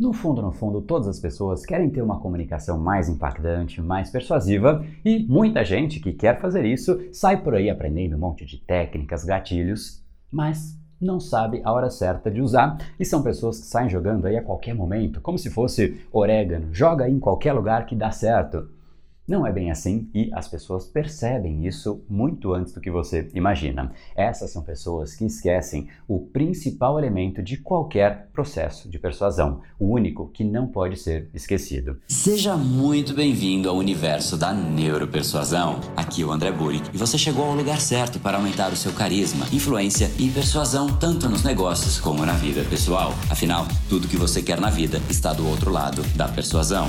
No fundo, no fundo, todas as pessoas querem ter uma comunicação mais impactante, mais persuasiva, e muita gente que quer fazer isso sai por aí aprendendo um monte de técnicas, gatilhos, mas não sabe a hora certa de usar, e são pessoas que saem jogando aí a qualquer momento, como se fosse orégano, joga em qualquer lugar que dá certo. Não é bem assim e as pessoas percebem isso muito antes do que você imagina. Essas são pessoas que esquecem o principal elemento de qualquer processo de persuasão, o único que não pode ser esquecido. Seja muito bem-vindo ao universo da neuropersuasão. Aqui é o André Burick e você chegou ao lugar certo para aumentar o seu carisma, influência e persuasão tanto nos negócios como na vida pessoal. Afinal, tudo que você quer na vida está do outro lado da persuasão,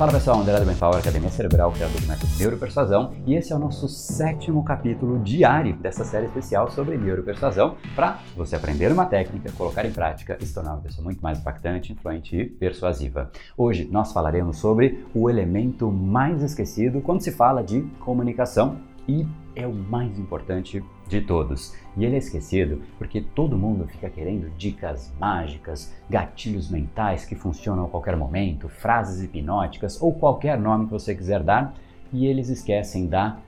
Fala pessoal, André do Brain Power, Academia Cerebral, criador do método Neuropersuasão, e esse é o nosso sétimo capítulo diário dessa série especial sobre neuropersuasão, para você aprender uma técnica, colocar em prática e se tornar uma pessoa muito mais impactante, influente e persuasiva. Hoje nós falaremos sobre o elemento mais esquecido quando se fala de comunicação e é o mais importante de todos. E ele é esquecido porque todo mundo fica querendo dicas mágicas, gatilhos mentais que funcionam a qualquer momento, frases hipnóticas ou qualquer nome que você quiser dar, e eles esquecem da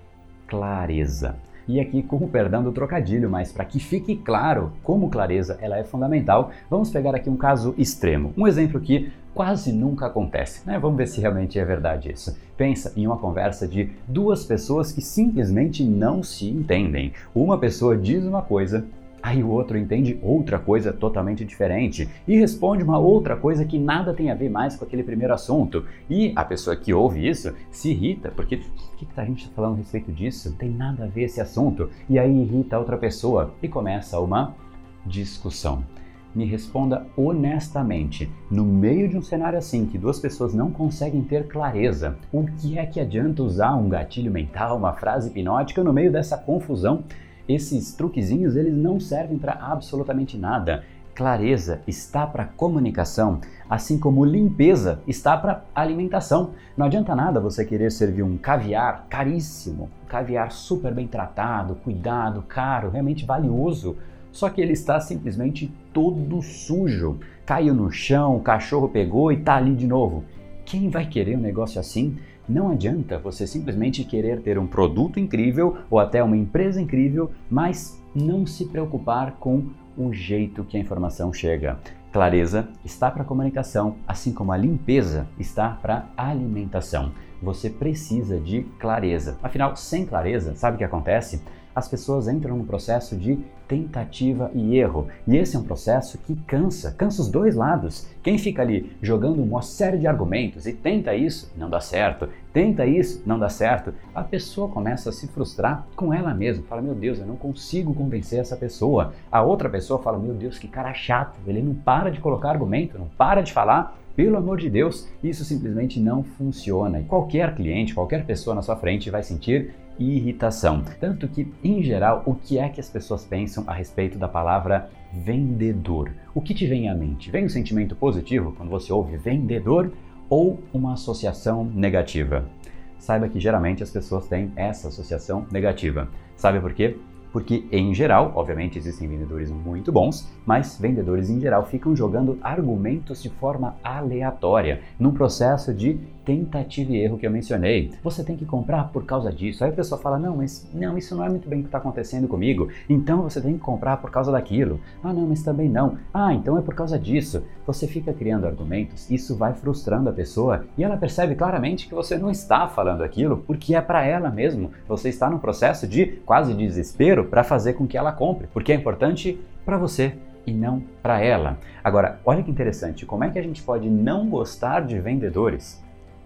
clareza. E aqui com o perdão do trocadilho, mas para que fique claro como clareza ela é fundamental, vamos pegar aqui um caso extremo. Um exemplo que quase nunca acontece. Né? Vamos ver se realmente é verdade isso. Pensa em uma conversa de duas pessoas que simplesmente não se entendem. Uma pessoa diz uma coisa Aí o outro entende outra coisa totalmente diferente e responde uma outra coisa que nada tem a ver mais com aquele primeiro assunto. E a pessoa que ouve isso se irrita, porque o que, que a gente está falando a respeito disso? Não tem nada a ver esse assunto. E aí irrita a outra pessoa e começa uma discussão me responda honestamente. No meio de um cenário assim, que duas pessoas não conseguem ter clareza, o que é que adianta usar um gatilho mental, uma frase hipnótica no meio dessa confusão? Esses truquezinhos, eles não servem para absolutamente nada. Clareza está para comunicação, assim como limpeza está para alimentação. Não adianta nada você querer servir um caviar caríssimo, um caviar super bem tratado, cuidado, caro, realmente valioso só que ele está simplesmente todo sujo. Caiu no chão, o cachorro pegou e está ali de novo. Quem vai querer um negócio assim? Não adianta você simplesmente querer ter um produto incrível ou até uma empresa incrível, mas não se preocupar com o jeito que a informação chega. Clareza está para comunicação, assim como a limpeza está para alimentação. Você precisa de clareza. Afinal, sem clareza, sabe o que acontece? as pessoas entram num processo de tentativa e erro. E esse é um processo que cansa, cansa os dois lados. Quem fica ali jogando uma série de argumentos e tenta isso, não dá certo, tenta isso, não dá certo, a pessoa começa a se frustrar com ela mesma. Fala, meu Deus, eu não consigo convencer essa pessoa. A outra pessoa fala, meu Deus, que cara chato, ele não para de colocar argumento, não para de falar. Pelo amor de Deus, isso simplesmente não funciona. E qualquer cliente, qualquer pessoa na sua frente vai sentir irritação. Tanto que, em geral, o que é que as pessoas pensam a respeito da palavra vendedor? O que te vem à mente? Vem um sentimento positivo quando você ouve vendedor ou uma associação negativa? Saiba que geralmente as pessoas têm essa associação negativa. Sabe por quê? Porque em geral, obviamente existem vendedores muito bons, mas vendedores em geral ficam jogando argumentos de forma aleatória, num processo de tentativa e erro que eu mencionei. Você tem que comprar por causa disso. Aí a pessoa fala: "Não, mas não, isso não é muito bem o que está acontecendo comigo. Então você tem que comprar por causa daquilo". "Ah, não, mas também não". "Ah, então é por causa disso". Você fica criando argumentos, isso vai frustrando a pessoa e ela percebe claramente que você não está falando aquilo porque é para ela mesmo. Você está num processo de quase desespero para fazer com que ela compre, porque é importante para você e não para ela. Agora, olha que interessante, como é que a gente pode não gostar de vendedores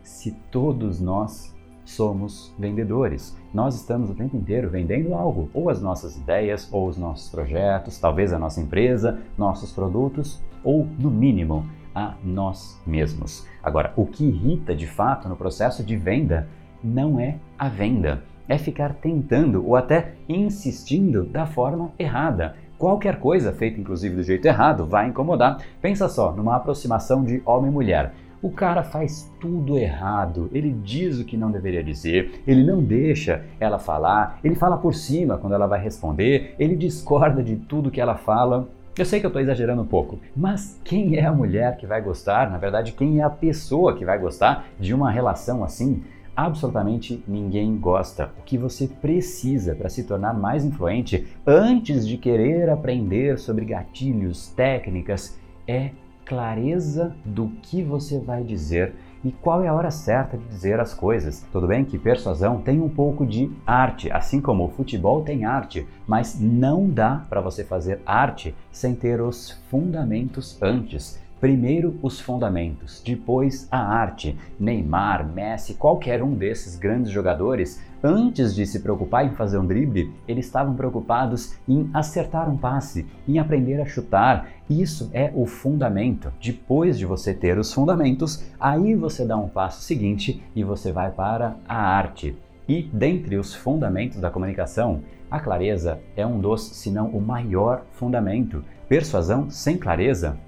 se todos nós somos vendedores? Nós estamos o tempo inteiro vendendo algo, ou as nossas ideias, ou os nossos projetos, talvez a nossa empresa, nossos produtos, ou no mínimo a nós mesmos. Agora, o que irrita de fato no processo de venda não é a venda, é ficar tentando ou até insistindo da forma errada. qualquer coisa feita inclusive do jeito errado vai incomodar. Pensa só, numa aproximação de homem e mulher. O cara faz tudo errado, ele diz o que não deveria dizer, ele não deixa ela falar, ele fala por cima quando ela vai responder, ele discorda de tudo que ela fala. Eu sei que eu estou exagerando um pouco, mas quem é a mulher que vai gostar? Na verdade, quem é a pessoa que vai gostar de uma relação assim? Absolutamente ninguém gosta. O que você precisa para se tornar mais influente antes de querer aprender sobre gatilhos, técnicas, é clareza do que você vai dizer e qual é a hora certa de dizer as coisas. Tudo bem que persuasão tem um pouco de arte, assim como o futebol tem arte, mas não dá para você fazer arte sem ter os fundamentos antes. Primeiro os fundamentos, depois a arte. Neymar, Messi, qualquer um desses grandes jogadores, antes de se preocupar em fazer um drible, eles estavam preocupados em acertar um passe, em aprender a chutar. Isso é o fundamento. Depois de você ter os fundamentos, aí você dá um passo seguinte e você vai para a arte. E dentre os fundamentos da comunicação, a clareza é um dos, se não o maior fundamento. Persuasão sem clareza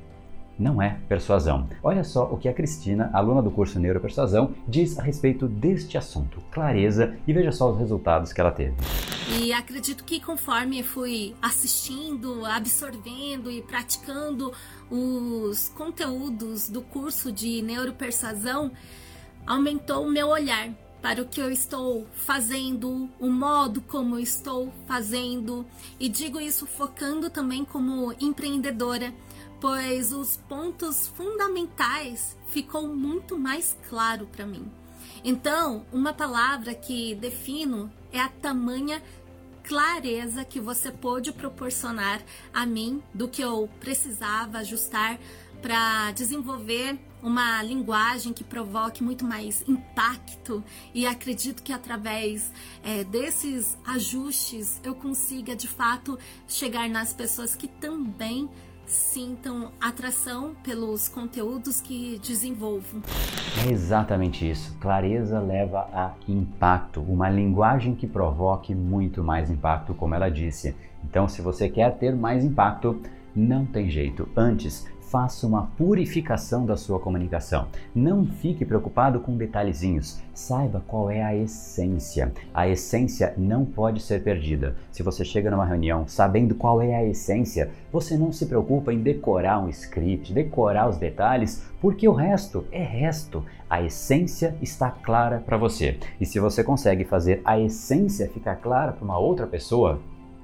não é persuasão. Olha só o que a Cristina, aluna do curso Neuropersuasão, diz a respeito deste assunto. Clareza e veja só os resultados que ela teve. E acredito que conforme fui assistindo, absorvendo e praticando os conteúdos do curso de neuropersuasão, aumentou o meu olhar para o que eu estou fazendo, o modo como eu estou fazendo, e digo isso focando também como empreendedora pois os pontos fundamentais ficou muito mais claro para mim. Então, uma palavra que defino é a tamanha clareza que você pôde proporcionar a mim do que eu precisava ajustar para desenvolver uma linguagem que provoque muito mais impacto e acredito que através é, desses ajustes eu consiga de fato chegar nas pessoas que também sintam atração pelos conteúdos que desenvolvo. É exatamente isso. Clareza leva a impacto, uma linguagem que provoque muito mais impacto, como ela disse. Então, se você quer ter mais impacto, não tem jeito. Antes, faça uma purificação da sua comunicação. Não fique preocupado com detalhezinhos. Saiba qual é a essência. A essência não pode ser perdida. Se você chega numa reunião sabendo qual é a essência, você não se preocupa em decorar um script, decorar os detalhes, porque o resto é resto. A essência está clara para você. E se você consegue fazer a essência ficar clara para uma outra pessoa,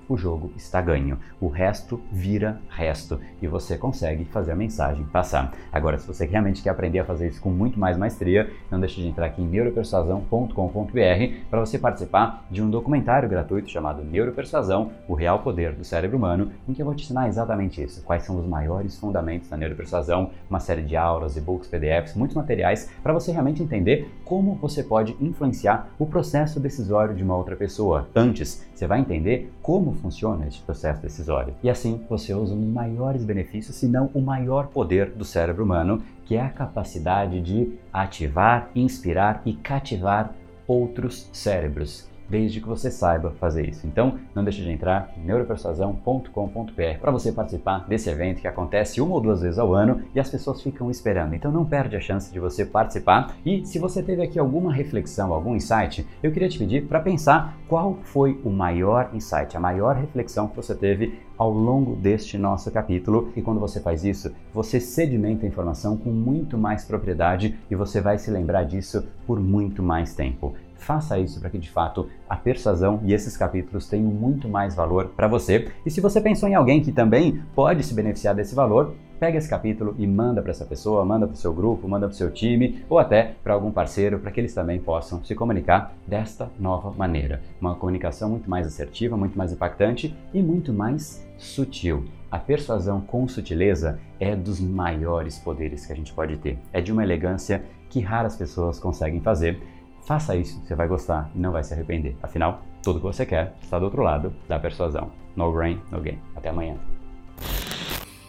o jogo está ganho. O resto vira resto e você consegue fazer a mensagem passar. Agora, se você realmente quer aprender a fazer isso com muito mais maestria, não deixe de entrar aqui em neuropersuasão.com.br para você participar de um documentário gratuito chamado Neuropersuasão, o real poder do cérebro humano, em que eu vou te ensinar exatamente isso, quais são os maiores fundamentos da neuropersuasão, uma série de aulas, e-books, PDFs, muitos materiais para você realmente entender como você pode influenciar o processo decisório de uma outra pessoa. Antes, você vai entender como funciona este processo decisório. E assim você usa um dos maiores benefícios, se não o maior poder do cérebro humano, que é a capacidade de ativar, inspirar e cativar outros cérebros desde que você saiba fazer isso. Então, não deixe de entrar em neuropersuasão.com.br para você participar desse evento que acontece uma ou duas vezes ao ano e as pessoas ficam esperando. Então, não perde a chance de você participar. E se você teve aqui alguma reflexão, algum insight, eu queria te pedir para pensar qual foi o maior insight, a maior reflexão que você teve ao longo deste nosso capítulo. E quando você faz isso, você sedimenta a informação com muito mais propriedade e você vai se lembrar disso por muito mais tempo faça isso para que de fato a persuasão e esses capítulos tenham muito mais valor para você. E se você pensou em alguém que também pode se beneficiar desse valor, pega esse capítulo e manda para essa pessoa, manda para o seu grupo, manda para o seu time ou até para algum parceiro para que eles também possam se comunicar desta nova maneira. Uma comunicação muito mais assertiva, muito mais impactante e muito mais sutil. A persuasão com sutileza é dos maiores poderes que a gente pode ter. É de uma elegância que raras pessoas conseguem fazer Faça isso, você vai gostar e não vai se arrepender. Afinal, tudo que você quer está do outro lado da persuasão. No brain, no game. Até amanhã.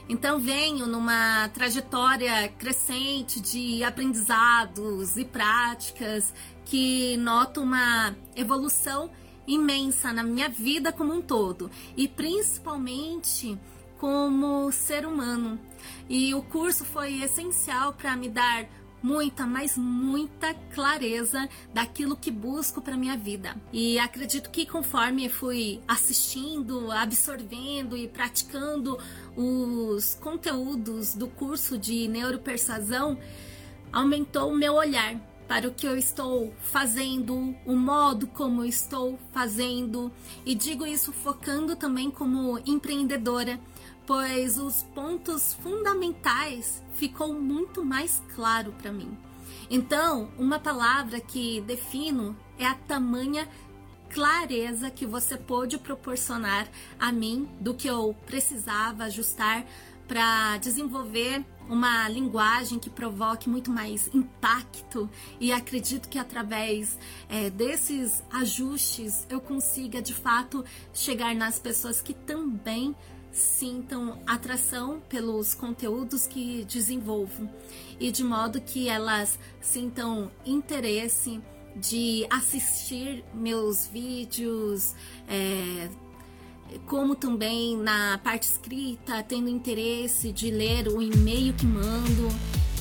Então venho numa trajetória crescente de aprendizados e práticas que noto uma evolução imensa na minha vida como um todo e principalmente como ser humano. E o curso foi essencial para me dar muita, mas muita clareza daquilo que busco para minha vida. E acredito que conforme fui assistindo, absorvendo e praticando os conteúdos do curso de neuropersuasão, aumentou o meu olhar para o que eu estou fazendo, o modo como eu estou fazendo, e digo isso focando também como empreendedora, pois os pontos fundamentais ficou muito mais claro para mim. Então, uma palavra que defino é a tamanha clareza que você pôde proporcionar a mim do que eu precisava ajustar para desenvolver uma linguagem que provoque muito mais impacto e acredito que através é, desses ajustes eu consiga de fato chegar nas pessoas que também sintam atração pelos conteúdos que desenvolvo e de modo que elas sintam interesse de assistir meus vídeos, é, como também na parte escrita, tendo interesse de ler o e-mail que mando